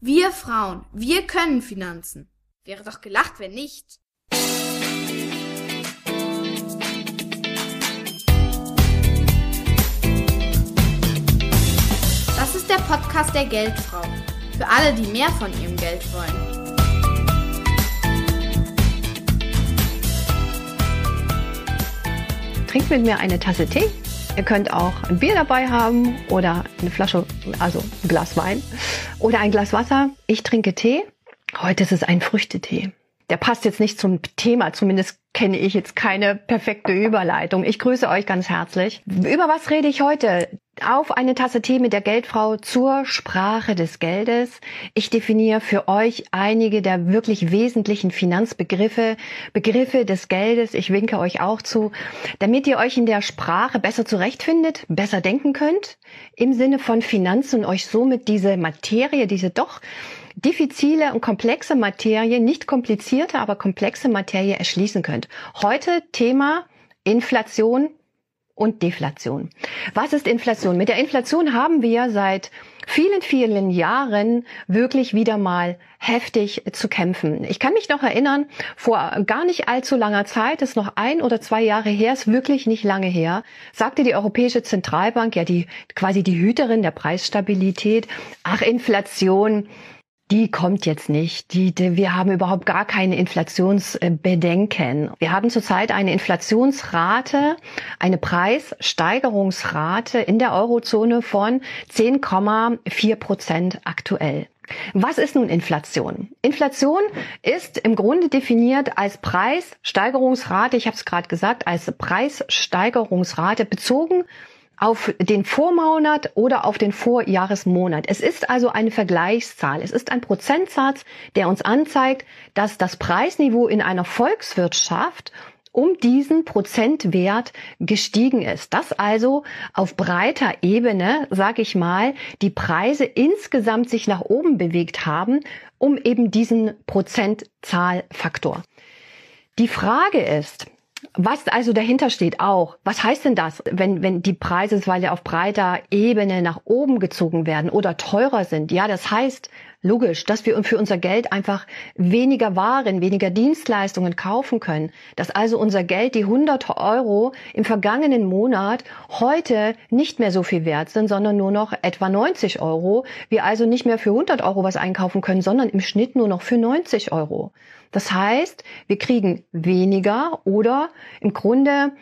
Wir Frauen, wir können Finanzen. Wäre doch gelacht, wenn nicht. Das ist der Podcast der Geldfrau. Für alle, die mehr von ihrem Geld wollen. Trinkt mit mir eine Tasse Tee. Ihr könnt auch ein Bier dabei haben oder eine Flasche, also ein Glas Wein oder ein Glas Wasser. Ich trinke Tee. Heute ist es ein Früchtetee. Der passt jetzt nicht zum Thema, zumindest kenne ich jetzt keine perfekte Überleitung. Ich grüße euch ganz herzlich. Über was rede ich heute? Auf eine Tasse Tee mit der Geldfrau zur Sprache des Geldes. Ich definiere für euch einige der wirklich wesentlichen Finanzbegriffe, Begriffe des Geldes. Ich winke euch auch zu, damit ihr euch in der Sprache besser zurechtfindet, besser denken könnt, im Sinne von Finanzen und euch somit diese Materie, diese doch diffizile und komplexe Materie, nicht komplizierte, aber komplexe Materie erschließen könnt. Heute Thema Inflation und Deflation. Was ist Inflation? Mit der Inflation haben wir seit vielen, vielen Jahren wirklich wieder mal heftig zu kämpfen. Ich kann mich noch erinnern, vor gar nicht allzu langer Zeit, ist noch ein oder zwei Jahre her, ist wirklich nicht lange her, sagte die Europäische Zentralbank, ja die quasi die Hüterin der Preisstabilität, ach Inflation, die kommt jetzt nicht. Die, die, wir haben überhaupt gar keine Inflationsbedenken. Wir haben zurzeit eine Inflationsrate, eine Preissteigerungsrate in der Eurozone von 10,4 Prozent aktuell. Was ist nun Inflation? Inflation ist im Grunde definiert als Preissteigerungsrate, ich habe es gerade gesagt, als Preissteigerungsrate bezogen auf den Vormonat oder auf den Vorjahresmonat. Es ist also eine Vergleichszahl. Es ist ein Prozentsatz, der uns anzeigt, dass das Preisniveau in einer Volkswirtschaft um diesen Prozentwert gestiegen ist. Dass also auf breiter Ebene, sage ich mal, die Preise insgesamt sich nach oben bewegt haben, um eben diesen Prozentzahlfaktor. Die Frage ist, was also dahinter steht auch, was heißt denn das, wenn, wenn die Preise weil ja auf breiter Ebene nach oben gezogen werden oder teurer sind? Ja, das heißt logisch, dass wir für unser Geld einfach weniger Waren, weniger Dienstleistungen kaufen können. Dass also unser Geld, die 100 Euro im vergangenen Monat heute nicht mehr so viel wert sind, sondern nur noch etwa 90 Euro. Wir also nicht mehr für 100 Euro was einkaufen können, sondern im Schnitt nur noch für 90 Euro. Das heißt, wir kriegen weniger oder im Grunde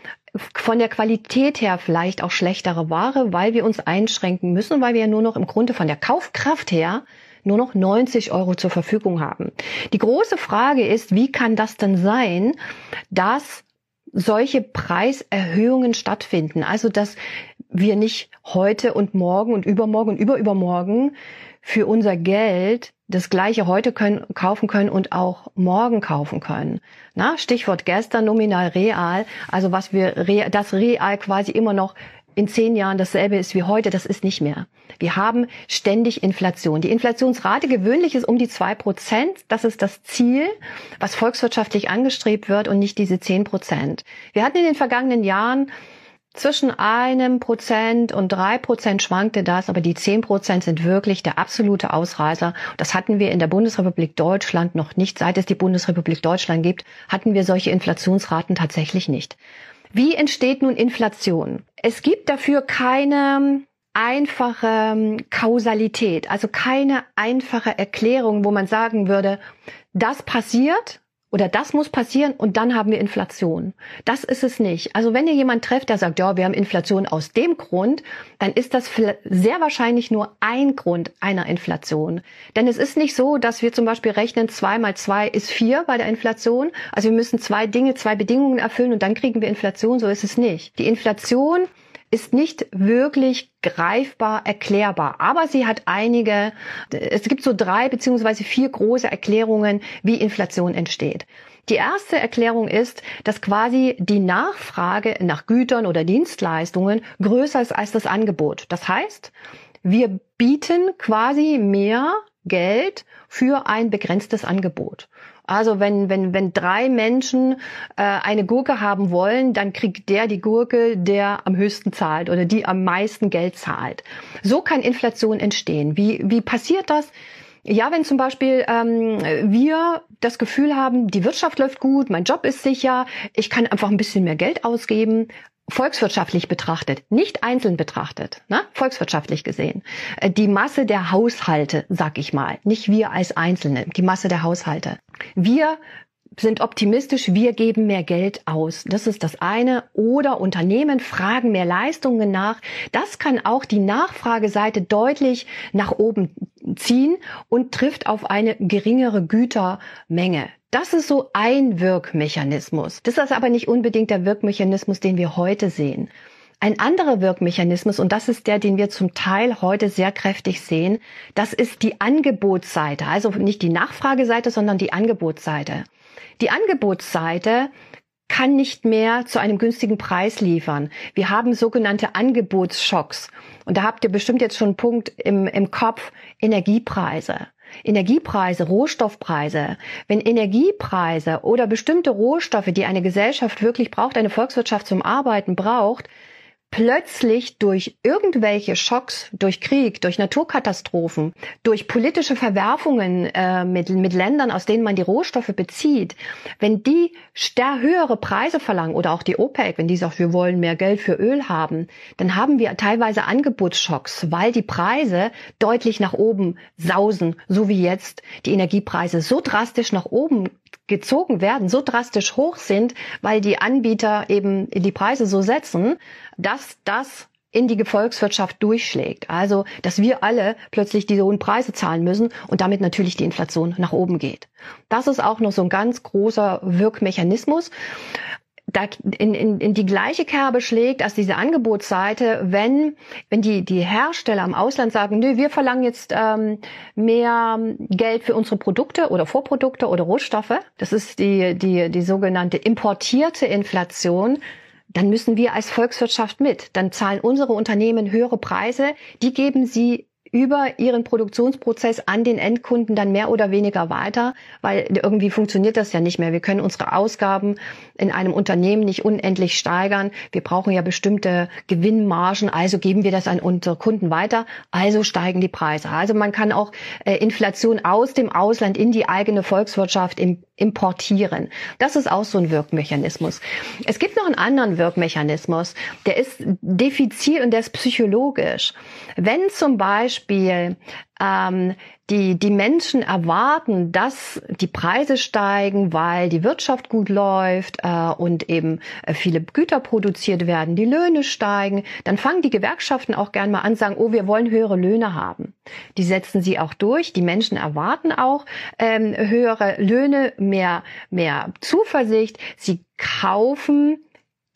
von der Qualität her vielleicht auch schlechtere Ware, weil wir uns einschränken müssen, weil wir ja nur noch im Grunde von der Kaufkraft her nur noch 90 Euro zur Verfügung haben. Die große Frage ist, wie kann das denn sein, dass solche Preiserhöhungen stattfinden? Also, dass wir nicht heute und morgen und übermorgen und überübermorgen für unser Geld das gleiche heute können, kaufen können und auch morgen kaufen können. Na, Stichwort gestern nominal real, also was wir das real quasi immer noch in zehn Jahren dasselbe ist wie heute, das ist nicht mehr. Wir haben ständig Inflation. Die Inflationsrate gewöhnlich ist um die zwei Prozent. Das ist das Ziel, was volkswirtschaftlich angestrebt wird und nicht diese zehn Prozent. Wir hatten in den vergangenen Jahren zwischen einem Prozent und drei Prozent schwankte das, aber die zehn Prozent sind wirklich der absolute Ausreißer. Das hatten wir in der Bundesrepublik Deutschland noch nicht. Seit es die Bundesrepublik Deutschland gibt, hatten wir solche Inflationsraten tatsächlich nicht. Wie entsteht nun Inflation? Es gibt dafür keine einfache Kausalität, also keine einfache Erklärung, wo man sagen würde, das passiert oder das muss passieren und dann haben wir Inflation. Das ist es nicht. Also wenn ihr jemand trefft, der sagt, ja, wir haben Inflation aus dem Grund, dann ist das sehr wahrscheinlich nur ein Grund einer Inflation. Denn es ist nicht so, dass wir zum Beispiel rechnen, zwei mal zwei ist vier bei der Inflation. Also wir müssen zwei Dinge, zwei Bedingungen erfüllen und dann kriegen wir Inflation. So ist es nicht. Die Inflation ist nicht wirklich greifbar erklärbar. Aber sie hat einige, es gibt so drei beziehungsweise vier große Erklärungen, wie Inflation entsteht. Die erste Erklärung ist, dass quasi die Nachfrage nach Gütern oder Dienstleistungen größer ist als das Angebot. Das heißt, wir bieten quasi mehr Geld für ein begrenztes Angebot. Also wenn, wenn, wenn drei Menschen äh, eine Gurke haben wollen, dann kriegt der die Gurke, der am höchsten zahlt oder die am meisten Geld zahlt. So kann Inflation entstehen. Wie, wie passiert das? Ja, wenn zum Beispiel ähm, wir das Gefühl haben, die Wirtschaft läuft gut, mein Job ist sicher, ich kann einfach ein bisschen mehr Geld ausgeben, volkswirtschaftlich betrachtet, nicht einzeln betrachtet, ne? volkswirtschaftlich gesehen, äh, die Masse der Haushalte, sag ich mal, nicht wir als Einzelne, die Masse der Haushalte. Wir sind optimistisch, wir geben mehr Geld aus. Das ist das eine. Oder Unternehmen fragen mehr Leistungen nach. Das kann auch die Nachfrageseite deutlich nach oben ziehen und trifft auf eine geringere Gütermenge. Das ist so ein Wirkmechanismus. Das ist aber nicht unbedingt der Wirkmechanismus, den wir heute sehen. Ein anderer Wirkmechanismus, und das ist der, den wir zum Teil heute sehr kräftig sehen, das ist die Angebotsseite. Also nicht die Nachfrageseite, sondern die Angebotsseite. Die Angebotsseite kann nicht mehr zu einem günstigen Preis liefern. Wir haben sogenannte Angebotsschocks. Und da habt ihr bestimmt jetzt schon einen Punkt im, im Kopf, Energiepreise. Energiepreise, Rohstoffpreise. Wenn Energiepreise oder bestimmte Rohstoffe, die eine Gesellschaft wirklich braucht, eine Volkswirtschaft zum Arbeiten braucht, plötzlich durch irgendwelche Schocks, durch Krieg, durch Naturkatastrophen, durch politische Verwerfungen äh, mit, mit Ländern, aus denen man die Rohstoffe bezieht, wenn die höhere Preise verlangen oder auch die OPEC, wenn die sagt, wir wollen mehr Geld für Öl haben, dann haben wir teilweise Angebotsschocks, weil die Preise deutlich nach oben sausen, so wie jetzt die Energiepreise so drastisch nach oben gezogen werden, so drastisch hoch sind, weil die Anbieter eben die Preise so setzen, dass das in die Volkswirtschaft durchschlägt. Also, dass wir alle plötzlich diese hohen Preise zahlen müssen und damit natürlich die Inflation nach oben geht. Das ist auch noch so ein ganz großer Wirkmechanismus da in, in, in die gleiche Kerbe schlägt als diese Angebotsseite, wenn, wenn die, die Hersteller im Ausland sagen, nö, wir verlangen jetzt ähm, mehr Geld für unsere Produkte oder Vorprodukte oder Rohstoffe. Das ist die, die, die sogenannte importierte Inflation dann müssen wir als Volkswirtschaft mit. Dann zahlen unsere Unternehmen höhere Preise. Die geben sie über ihren Produktionsprozess an den Endkunden dann mehr oder weniger weiter, weil irgendwie funktioniert das ja nicht mehr. Wir können unsere Ausgaben in einem Unternehmen nicht unendlich steigern. Wir brauchen ja bestimmte Gewinnmargen, also geben wir das an unsere Kunden weiter, also steigen die Preise. Also man kann auch äh, Inflation aus dem Ausland in die eigene Volkswirtschaft importieren. Das ist auch so ein Wirkmechanismus. Es gibt noch einen anderen Wirkmechanismus, der ist diffizil und der ist psychologisch. Wenn zum Beispiel ähm, die, die Menschen erwarten, dass die Preise steigen, weil die Wirtschaft gut läuft äh, und eben äh, viele Güter produziert werden, die Löhne steigen, dann fangen die Gewerkschaften auch gern mal an, sagen, oh, wir wollen höhere Löhne haben. Die setzen sie auch durch. Die Menschen erwarten auch ähm, höhere Löhne, mehr, mehr Zuversicht. Sie kaufen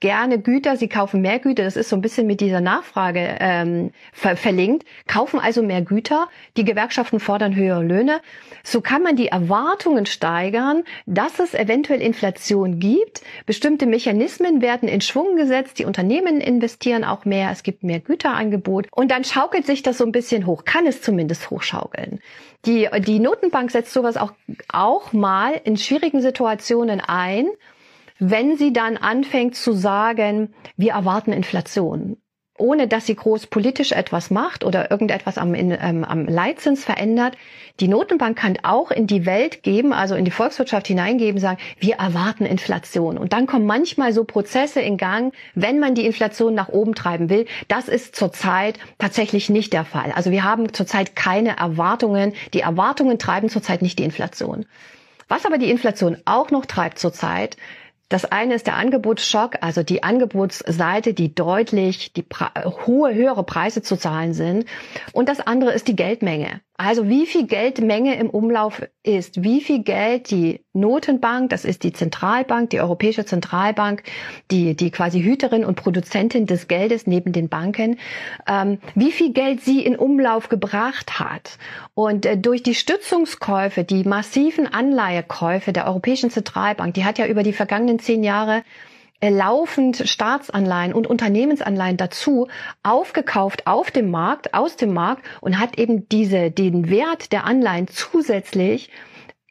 gerne Güter, sie kaufen mehr Güter, das ist so ein bisschen mit dieser Nachfrage ähm, ver verlinkt, kaufen also mehr Güter, die Gewerkschaften fordern höhere Löhne. So kann man die Erwartungen steigern, dass es eventuell Inflation gibt. Bestimmte Mechanismen werden in Schwung gesetzt, die Unternehmen investieren auch mehr, es gibt mehr Güterangebot und dann schaukelt sich das so ein bisschen hoch, kann es zumindest hochschaukeln. Die, die Notenbank setzt sowas auch, auch mal in schwierigen Situationen ein wenn sie dann anfängt zu sagen, wir erwarten Inflation, ohne dass sie groß politisch etwas macht oder irgendetwas am, in, ähm, am Leitzins verändert. Die Notenbank kann auch in die Welt geben, also in die Volkswirtschaft hineingeben, sagen, wir erwarten Inflation. Und dann kommen manchmal so Prozesse in Gang, wenn man die Inflation nach oben treiben will. Das ist zurzeit tatsächlich nicht der Fall. Also wir haben zurzeit keine Erwartungen. Die Erwartungen treiben zurzeit nicht die Inflation. Was aber die Inflation auch noch treibt zurzeit, das eine ist der Angebotsschock, also die Angebotsseite, die deutlich die hohe, höhere Preise zu zahlen sind. Und das andere ist die Geldmenge. Also wie viel Geldmenge im Umlauf ist, wie viel Geld die Notenbank, das ist die Zentralbank, die Europäische Zentralbank, die, die quasi Hüterin und Produzentin des Geldes neben den Banken, ähm, wie viel Geld sie in Umlauf gebracht hat. Und äh, durch die Stützungskäufe, die massiven Anleihekäufe der Europäischen Zentralbank, die hat ja über die vergangenen zehn Jahre laufend Staatsanleihen und Unternehmensanleihen dazu aufgekauft auf dem Markt, aus dem Markt und hat eben diese, den Wert der Anleihen zusätzlich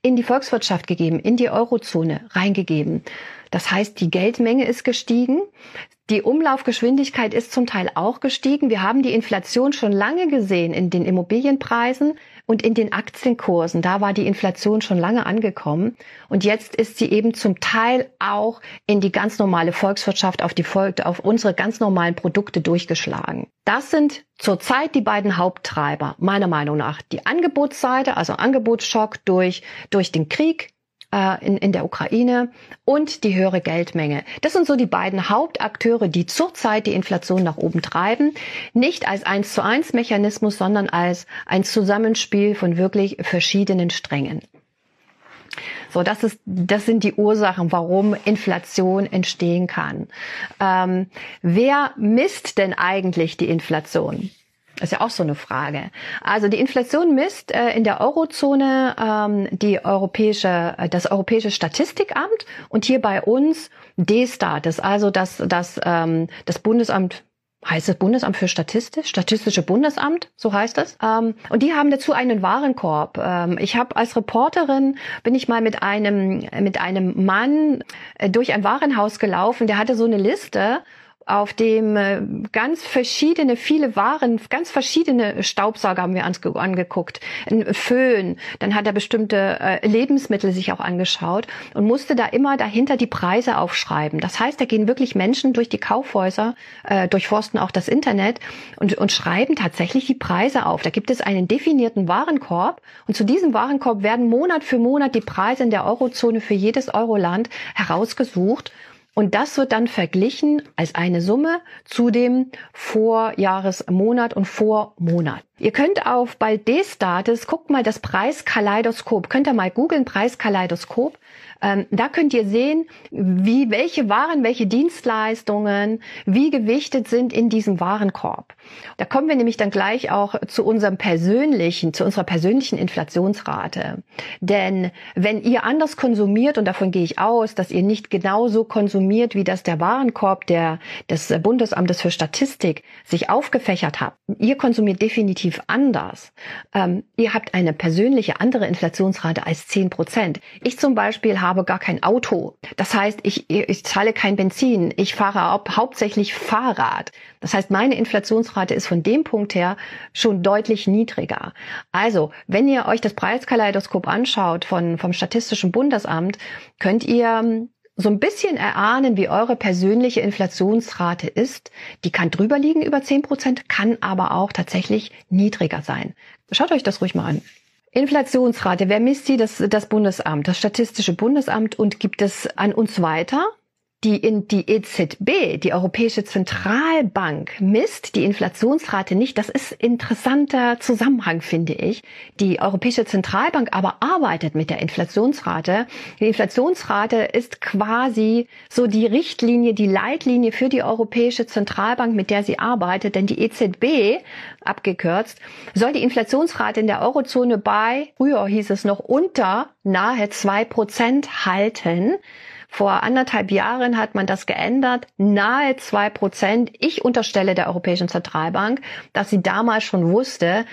in die Volkswirtschaft gegeben, in die Eurozone reingegeben. Das heißt, die Geldmenge ist gestiegen. Die Umlaufgeschwindigkeit ist zum Teil auch gestiegen. Wir haben die Inflation schon lange gesehen in den Immobilienpreisen und in den Aktienkursen. Da war die Inflation schon lange angekommen. Und jetzt ist sie eben zum Teil auch in die ganz normale Volkswirtschaft, auf die Volk, auf unsere ganz normalen Produkte durchgeschlagen. Das sind zurzeit die beiden Haupttreiber, meiner Meinung nach. Die Angebotsseite, also Angebotsschock durch, durch den Krieg, äh, in, in der Ukraine und die höhere Geldmenge. Das sind so die beiden Hauptakteure, die zurzeit die Inflation nach oben treiben. Nicht als eins zu eins Mechanismus, sondern als ein Zusammenspiel von wirklich verschiedenen Strängen. So, das ist, das sind die Ursachen, warum Inflation entstehen kann. Ähm, wer misst denn eigentlich die Inflation? Das ist ja auch so eine Frage. Also die Inflation misst äh, in der Eurozone ähm, die europäische, äh, das Europäische Statistikamt und hier bei uns DStat, das also das, das, ähm, das Bundesamt heißt es Bundesamt für Statistik, Statistische Bundesamt, so heißt es. Ähm, und die haben dazu einen Warenkorb. Ähm, ich habe als Reporterin bin ich mal mit einem mit einem Mann äh, durch ein Warenhaus gelaufen, der hatte so eine Liste auf dem äh, ganz verschiedene, viele Waren, ganz verschiedene Staubsauger haben wir angeguckt, ein Föhn, dann hat er bestimmte äh, Lebensmittel sich auch angeschaut und musste da immer dahinter die Preise aufschreiben. Das heißt, da gehen wirklich Menschen durch die Kaufhäuser, äh, durchforsten auch das Internet und, und schreiben tatsächlich die Preise auf. Da gibt es einen definierten Warenkorb und zu diesem Warenkorb werden Monat für Monat die Preise in der Eurozone für jedes Euroland herausgesucht und das wird dann verglichen als eine Summe zu dem Vorjahresmonat und Vormonat. Ihr könnt auf bei D-Status, guckt mal das Preiskaleidoskop, könnt ihr mal googeln, Preiskaleidoskop. Ähm, da könnt ihr sehen, wie welche Waren, welche Dienstleistungen, wie gewichtet sind in diesem Warenkorb. Da kommen wir nämlich dann gleich auch zu unserem persönlichen, zu unserer persönlichen Inflationsrate. Denn wenn ihr anders konsumiert, und davon gehe ich aus, dass ihr nicht genauso konsumiert, wie das der Warenkorb der, des Bundesamtes für Statistik sich aufgefächert hat, ihr konsumiert definitiv anders. Ähm, ihr habt eine persönliche andere Inflationsrate als 10 Prozent. Ich zum Beispiel habe gar kein Auto. Das heißt, ich, ich zahle kein Benzin. Ich fahre hauptsächlich Fahrrad. Das heißt, meine Inflationsrate ist von dem Punkt her schon deutlich niedriger. Also, wenn ihr euch das Preiskaleidoskop anschaut von, vom Statistischen Bundesamt, könnt ihr so ein bisschen erahnen, wie eure persönliche Inflationsrate ist. Die kann drüber liegen über 10 Prozent, kann aber auch tatsächlich niedriger sein. Schaut euch das ruhig mal an. Inflationsrate, wer misst sie? Das, das Bundesamt, das Statistische Bundesamt und gibt es an uns weiter. Die, in, die EZB, die Europäische Zentralbank, misst die Inflationsrate nicht. Das ist interessanter Zusammenhang, finde ich. Die Europäische Zentralbank aber arbeitet mit der Inflationsrate. Die Inflationsrate ist quasi so die Richtlinie, die Leitlinie für die Europäische Zentralbank, mit der sie arbeitet. Denn die EZB, abgekürzt, soll die Inflationsrate in der Eurozone bei, früher hieß es noch unter nahe zwei Prozent halten. Vor anderthalb Jahren hat man das geändert, nahe zwei Prozent. Ich unterstelle der Europäischen Zentralbank, dass sie damals schon wusste,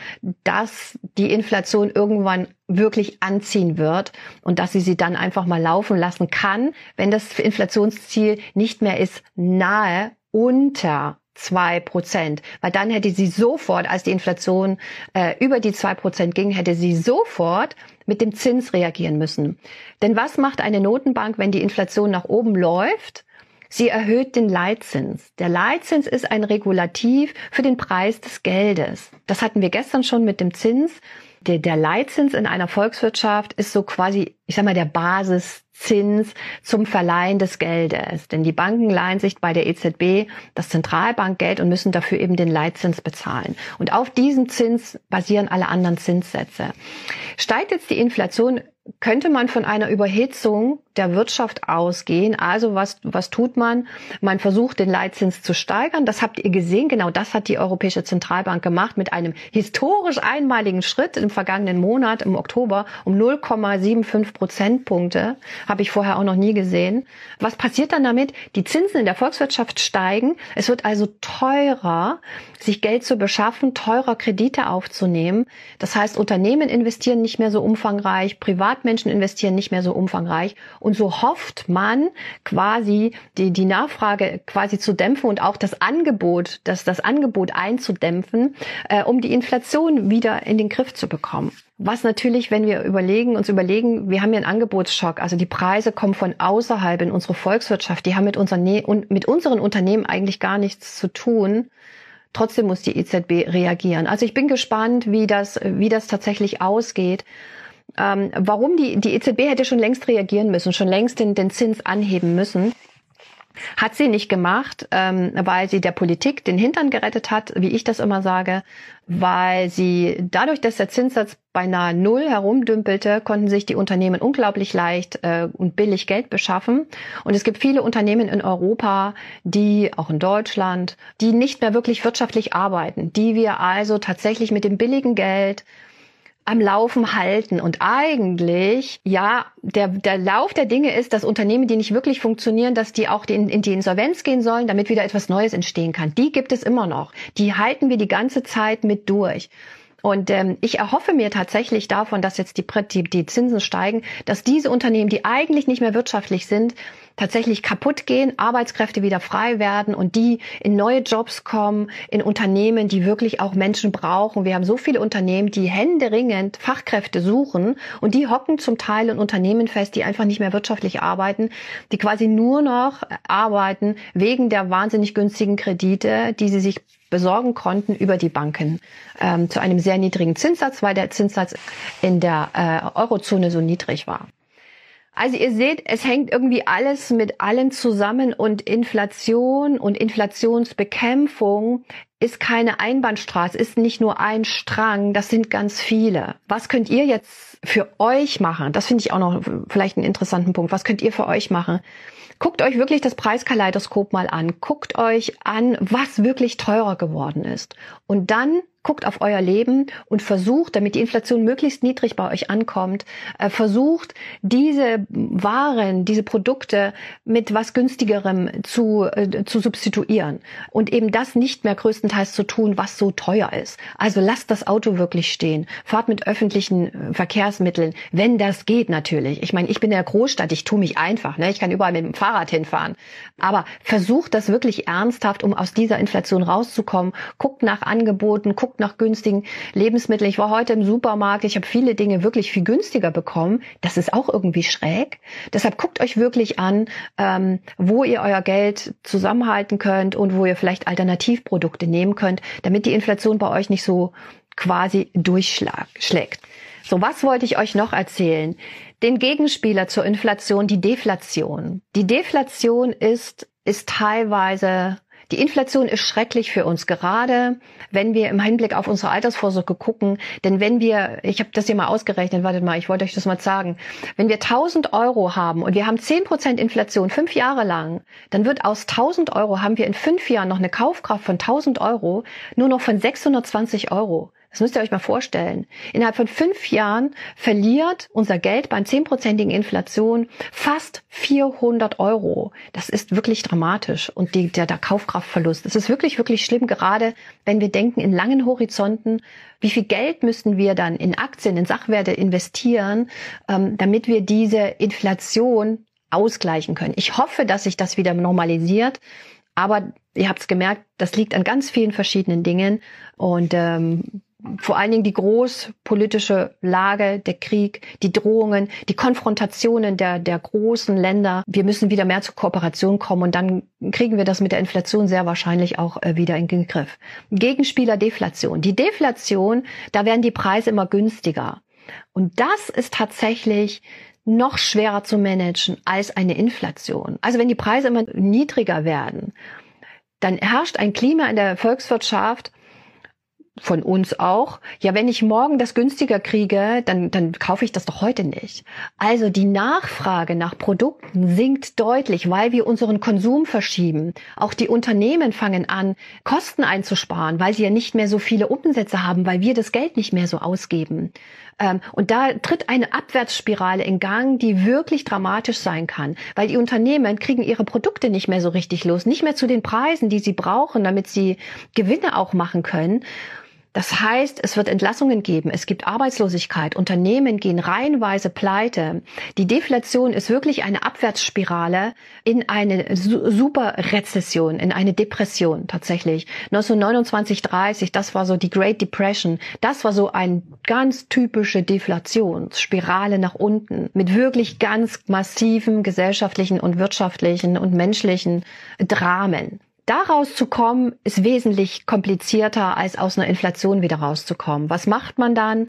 dass die Inflation irgendwann wirklich anziehen wird und dass sie sie dann einfach mal laufen lassen kann, wenn das Inflationsziel nicht mehr ist nahe unter zwei Prozent, weil dann hätte sie sofort, als die Inflation äh, über die zwei Prozent ging, hätte sie sofort mit dem Zins reagieren müssen. Denn was macht eine Notenbank, wenn die Inflation nach oben läuft? Sie erhöht den Leitzins. Der Leitzins ist ein Regulativ für den Preis des Geldes. Das hatten wir gestern schon mit dem Zins der, der Leitzins in einer Volkswirtschaft ist so quasi, ich sag mal, der Basiszins zum Verleihen des Geldes. Denn die Banken leihen sich bei der EZB das Zentralbankgeld und müssen dafür eben den Leitzins bezahlen. Und auf diesen Zins basieren alle anderen Zinssätze. Steigt jetzt die Inflation könnte man von einer Überhitzung der Wirtschaft ausgehen. Also was, was tut man? Man versucht, den Leitzins zu steigern. Das habt ihr gesehen. Genau das hat die Europäische Zentralbank gemacht mit einem historisch einmaligen Schritt im vergangenen Monat, im Oktober, um 0,75 Prozentpunkte. Habe ich vorher auch noch nie gesehen. Was passiert dann damit? Die Zinsen in der Volkswirtschaft steigen. Es wird also teurer, sich Geld zu beschaffen, teurer Kredite aufzunehmen. Das heißt, Unternehmen investieren nicht mehr so umfangreich, privat Privatmenschen investieren nicht mehr so umfangreich. Und so hofft man quasi die, die Nachfrage quasi zu dämpfen und auch das Angebot, das, das Angebot einzudämpfen, äh, um die Inflation wieder in den Griff zu bekommen. Was natürlich, wenn wir überlegen, uns überlegen, wir haben ja einen Angebotsschock, also die Preise kommen von außerhalb in unsere Volkswirtschaft, die haben mit, unseren, mit unseren Unternehmen eigentlich gar nichts zu tun. Trotzdem muss die EZB reagieren. Also ich bin gespannt, wie das, wie das tatsächlich ausgeht. Ähm, warum die, die EZB hätte schon längst reagieren müssen, schon längst den, den Zins anheben müssen. Hat sie nicht gemacht, ähm, weil sie der Politik den Hintern gerettet hat, wie ich das immer sage, weil sie dadurch, dass der Zinssatz beinahe null herumdümpelte, konnten sich die Unternehmen unglaublich leicht äh, und billig Geld beschaffen. Und es gibt viele Unternehmen in Europa, die, auch in Deutschland, die nicht mehr wirklich wirtschaftlich arbeiten, die wir also tatsächlich mit dem billigen Geld am Laufen halten. Und eigentlich, ja, der, der Lauf der Dinge ist, dass Unternehmen, die nicht wirklich funktionieren, dass die auch in, in die Insolvenz gehen sollen, damit wieder etwas Neues entstehen kann. Die gibt es immer noch. Die halten wir die ganze Zeit mit durch. Und ähm, ich erhoffe mir tatsächlich davon, dass jetzt die, die, die Zinsen steigen, dass diese Unternehmen, die eigentlich nicht mehr wirtschaftlich sind, tatsächlich kaputt gehen, Arbeitskräfte wieder frei werden und die in neue Jobs kommen, in Unternehmen, die wirklich auch Menschen brauchen. Wir haben so viele Unternehmen, die händeringend Fachkräfte suchen und die hocken zum Teil in Unternehmen fest, die einfach nicht mehr wirtschaftlich arbeiten, die quasi nur noch arbeiten wegen der wahnsinnig günstigen Kredite, die sie sich besorgen konnten über die Banken ähm, zu einem sehr niedrigen Zinssatz, weil der Zinssatz in der äh, Eurozone so niedrig war. Also ihr seht, es hängt irgendwie alles mit allen zusammen und Inflation und Inflationsbekämpfung ist keine Einbahnstraße, ist nicht nur ein Strang, das sind ganz viele. Was könnt ihr jetzt für euch machen? Das finde ich auch noch vielleicht einen interessanten Punkt. Was könnt ihr für euch machen? Guckt euch wirklich das Preiskaleidoskop mal an. Guckt euch an, was wirklich teurer geworden ist. Und dann guckt auf euer Leben und versucht, damit die Inflation möglichst niedrig bei euch ankommt, äh, versucht, diese Waren, diese Produkte mit was günstigerem zu, äh, zu substituieren und eben das nicht mehr größtenteils zu tun, was so teuer ist. Also lasst das Auto wirklich stehen, fahrt mit öffentlichen äh, Verkehrsmitteln, wenn das geht natürlich. Ich meine, ich bin in der Großstadt, ich tue mich einfach, ne? ich kann überall mit dem Fahrrad hinfahren, aber versucht das wirklich ernsthaft, um aus dieser Inflation rauszukommen. Guckt nach Angeboten, guckt guckt nach günstigen Lebensmitteln. Ich war heute im Supermarkt, ich habe viele Dinge wirklich viel günstiger bekommen. Das ist auch irgendwie schräg. Deshalb guckt euch wirklich an, ähm, wo ihr euer Geld zusammenhalten könnt und wo ihr vielleicht Alternativprodukte nehmen könnt, damit die Inflation bei euch nicht so quasi durchschlägt. So, was wollte ich euch noch erzählen? Den Gegenspieler zur Inflation, die Deflation. Die Deflation ist, ist teilweise die Inflation ist schrecklich für uns, gerade wenn wir im Hinblick auf unsere Altersvorsorge gucken. Denn wenn wir, ich habe das hier mal ausgerechnet, wartet mal, ich wollte euch das mal sagen, wenn wir 1000 Euro haben und wir haben 10 Prozent Inflation fünf Jahre lang, dann wird aus 1000 Euro haben wir in fünf Jahren noch eine Kaufkraft von 1000 Euro nur noch von 620 Euro. Das müsst ihr euch mal vorstellen. Innerhalb von fünf Jahren verliert unser Geld bei zehnprozentigen Inflation fast 400 Euro. Das ist wirklich dramatisch. Und die, der, der Kaufkraftverlust, das ist wirklich, wirklich schlimm, gerade wenn wir denken in langen Horizonten, wie viel Geld müssten wir dann in Aktien, in Sachwerte investieren, ähm, damit wir diese Inflation ausgleichen können. Ich hoffe, dass sich das wieder normalisiert. Aber ihr habt es gemerkt, das liegt an ganz vielen verschiedenen Dingen. Und ähm, vor allen Dingen die großpolitische Lage, der Krieg, die Drohungen, die Konfrontationen der, der großen Länder. Wir müssen wieder mehr zur Kooperation kommen und dann kriegen wir das mit der Inflation sehr wahrscheinlich auch äh, wieder in den Griff. Gegenspieler Deflation. Die Deflation, da werden die Preise immer günstiger. Und das ist tatsächlich noch schwerer zu managen als eine Inflation. Also wenn die Preise immer niedriger werden, dann herrscht ein Klima in der Volkswirtschaft, von uns auch, ja, wenn ich morgen das günstiger kriege, dann, dann kaufe ich das doch heute nicht. Also die Nachfrage nach Produkten sinkt deutlich, weil wir unseren Konsum verschieben. Auch die Unternehmen fangen an, Kosten einzusparen, weil sie ja nicht mehr so viele Umsätze haben, weil wir das Geld nicht mehr so ausgeben. Ähm, und da tritt eine Abwärtsspirale in Gang, die wirklich dramatisch sein kann, weil die Unternehmen kriegen ihre Produkte nicht mehr so richtig los, nicht mehr zu den Preisen, die sie brauchen, damit sie Gewinne auch machen können. Das heißt, es wird Entlassungen geben, es gibt Arbeitslosigkeit, Unternehmen gehen reihenweise pleite. Die Deflation ist wirklich eine Abwärtsspirale in eine Superrezession, in eine Depression tatsächlich. 1929, 30, das war so die Great Depression. Das war so eine ganz typische Deflationsspirale nach unten mit wirklich ganz massiven gesellschaftlichen und wirtschaftlichen und menschlichen Dramen. Daraus zu kommen, ist wesentlich komplizierter, als aus einer Inflation wieder rauszukommen. Was macht man dann?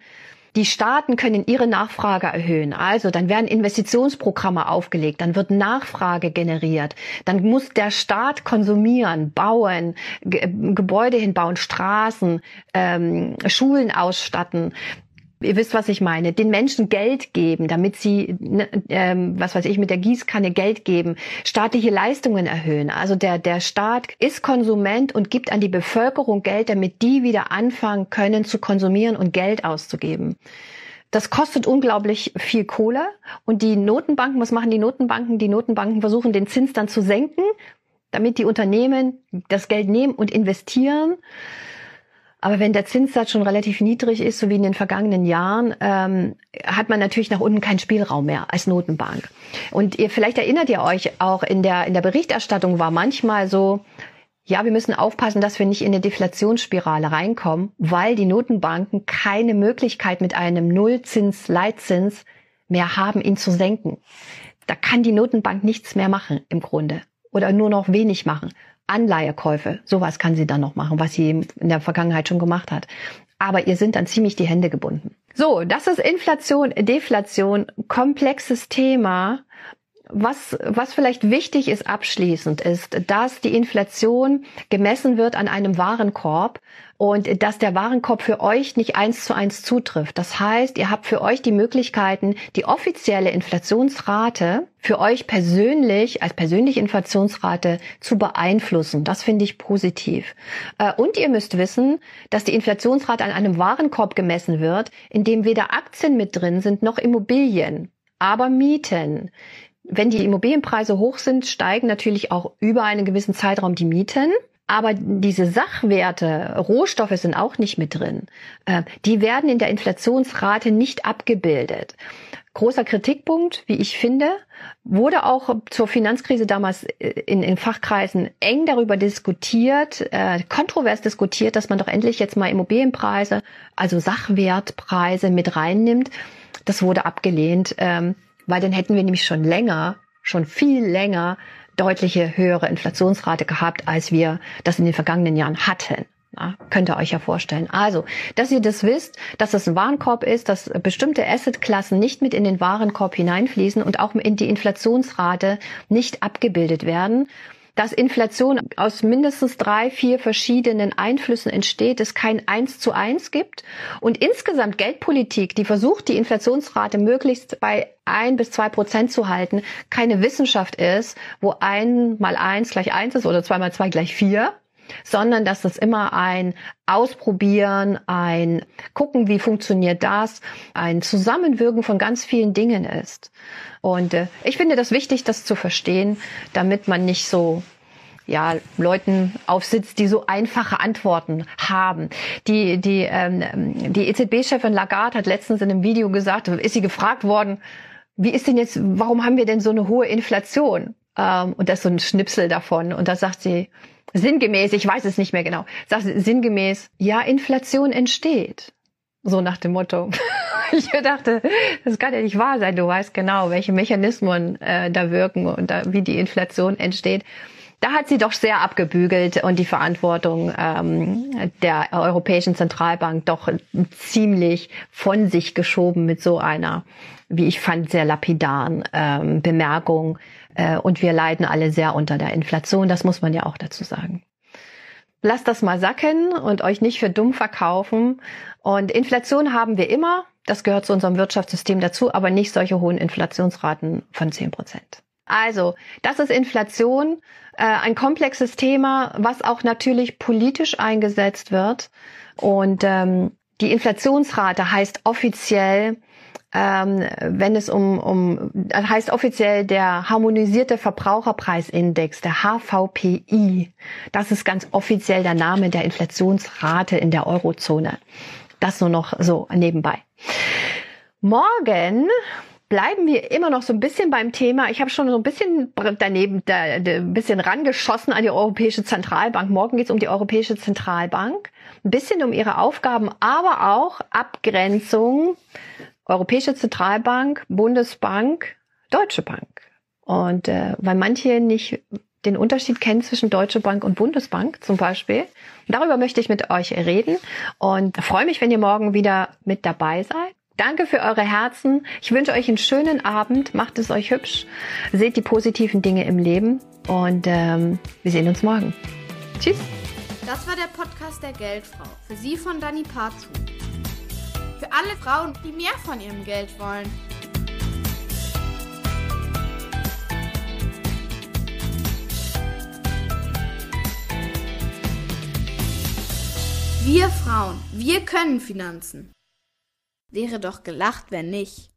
Die Staaten können ihre Nachfrage erhöhen. Also dann werden Investitionsprogramme aufgelegt, dann wird Nachfrage generiert, dann muss der Staat konsumieren, bauen, Gebäude hinbauen, Straßen, ähm, Schulen ausstatten. Ihr wisst, was ich meine. Den Menschen Geld geben, damit sie, ne, ähm, was weiß ich, mit der Gießkanne Geld geben, staatliche Leistungen erhöhen. Also der, der Staat ist Konsument und gibt an die Bevölkerung Geld, damit die wieder anfangen können zu konsumieren und Geld auszugeben. Das kostet unglaublich viel Kohle. Und die Notenbanken, was machen die Notenbanken? Die Notenbanken versuchen den Zins dann zu senken, damit die Unternehmen das Geld nehmen und investieren. Aber wenn der Zinssatz schon relativ niedrig ist, so wie in den vergangenen Jahren, ähm, hat man natürlich nach unten keinen Spielraum mehr als Notenbank. Und ihr, vielleicht erinnert ihr euch auch in der, in der Berichterstattung war manchmal so, ja, wir müssen aufpassen, dass wir nicht in eine Deflationsspirale reinkommen, weil die Notenbanken keine Möglichkeit mit einem Nullzins, Leitzins mehr haben, ihn zu senken. Da kann die Notenbank nichts mehr machen im Grunde oder nur noch wenig machen. Anleihekäufe, sowas kann sie dann noch machen, was sie in der Vergangenheit schon gemacht hat. Aber ihr sind dann ziemlich die Hände gebunden. So, das ist Inflation, Deflation, komplexes Thema. Was, was vielleicht wichtig ist abschließend ist, dass die Inflation gemessen wird an einem Warenkorb und dass der Warenkorb für euch nicht eins zu eins zutrifft. Das heißt, ihr habt für euch die Möglichkeiten, die offizielle Inflationsrate für euch persönlich als persönliche Inflationsrate zu beeinflussen. Das finde ich positiv. Äh, und ihr müsst wissen, dass die Inflationsrate an einem Warenkorb gemessen wird, in dem weder Aktien mit drin sind noch Immobilien, aber Mieten. Wenn die Immobilienpreise hoch sind, steigen natürlich auch über einen gewissen Zeitraum die Mieten. Aber diese Sachwerte, Rohstoffe sind auch nicht mit drin. Äh, die werden in der Inflationsrate nicht abgebildet. Großer Kritikpunkt, wie ich finde, wurde auch zur Finanzkrise damals äh, in, in Fachkreisen eng darüber diskutiert, äh, kontrovers diskutiert, dass man doch endlich jetzt mal Immobilienpreise, also Sachwertpreise mit reinnimmt. Das wurde abgelehnt, ähm, weil dann hätten wir nämlich schon länger, schon viel länger deutliche höhere Inflationsrate gehabt, als wir das in den vergangenen Jahren hatten. Ja, könnt ihr euch ja vorstellen. Also, dass ihr das wisst, dass das ein Warenkorb ist, dass bestimmte Assetklassen nicht mit in den Warenkorb hineinfließen und auch in die Inflationsrate nicht abgebildet werden dass Inflation aus mindestens drei, vier verschiedenen Einflüssen entsteht, es kein Eins zu eins gibt. Und insgesamt Geldpolitik, die versucht, die Inflationsrate möglichst bei ein bis zwei Prozent zu halten, keine Wissenschaft ist, wo ein mal eins gleich eins ist oder zwei mal zwei gleich vier, sondern dass das immer ein Ausprobieren, ein Gucken, wie funktioniert das, ein Zusammenwirken von ganz vielen Dingen ist. Und äh, ich finde das wichtig, das zu verstehen, damit man nicht so ja, Leuten aufsitzt, die so einfache Antworten haben. Die, die, ähm, die EZB-Chefin Lagarde hat letztens in einem Video gesagt, ist sie gefragt worden, wie ist denn jetzt, warum haben wir denn so eine hohe Inflation? Ähm, und das ist so ein Schnipsel davon. Und da sagt sie, sinngemäß, ich weiß es nicht mehr genau, sagt sinngemäß, ja, Inflation entsteht. So nach dem Motto. ich dachte, das kann ja nicht wahr sein. Du weißt genau, welche Mechanismen äh, da wirken und da, wie die Inflation entsteht. Da hat sie doch sehr abgebügelt und die Verantwortung ähm, der Europäischen Zentralbank doch ziemlich von sich geschoben mit so einer, wie ich fand, sehr lapidaren ähm, Bemerkung. Äh, und wir leiden alle sehr unter der Inflation, das muss man ja auch dazu sagen. Lasst das mal sacken und euch nicht für dumm verkaufen. Und Inflation haben wir immer. Das gehört zu unserem Wirtschaftssystem dazu, aber nicht solche hohen Inflationsraten von 10 Prozent. Also, das ist Inflation, äh, ein komplexes Thema, was auch natürlich politisch eingesetzt wird. Und ähm, die Inflationsrate heißt offiziell ähm, wenn es um, um, das heißt offiziell der harmonisierte Verbraucherpreisindex, der HVPI. Das ist ganz offiziell der Name der Inflationsrate in der Eurozone. Das nur noch so nebenbei. Morgen bleiben wir immer noch so ein bisschen beim Thema. Ich habe schon so ein bisschen daneben, da, ein bisschen rangeschossen an die Europäische Zentralbank. Morgen geht es um die Europäische Zentralbank, ein bisschen um ihre Aufgaben, aber auch Abgrenzung Europäische Zentralbank, Bundesbank, Deutsche Bank. Und äh, weil manche nicht den Unterschied kennen zwischen Deutsche Bank und Bundesbank zum Beispiel. Und darüber möchte ich mit euch reden und freue mich, wenn ihr morgen wieder mit dabei seid. Danke für eure Herzen. Ich wünsche euch einen schönen Abend. Macht es euch hübsch. Seht die positiven Dinge im Leben. Und ähm, wir sehen uns morgen. Tschüss. Das war der Podcast der Geldfrau. Für Sie von Dani Parzu. Für alle Frauen, die mehr von ihrem Geld wollen. Wir Frauen, wir können Finanzen. Wäre doch gelacht, wenn nicht.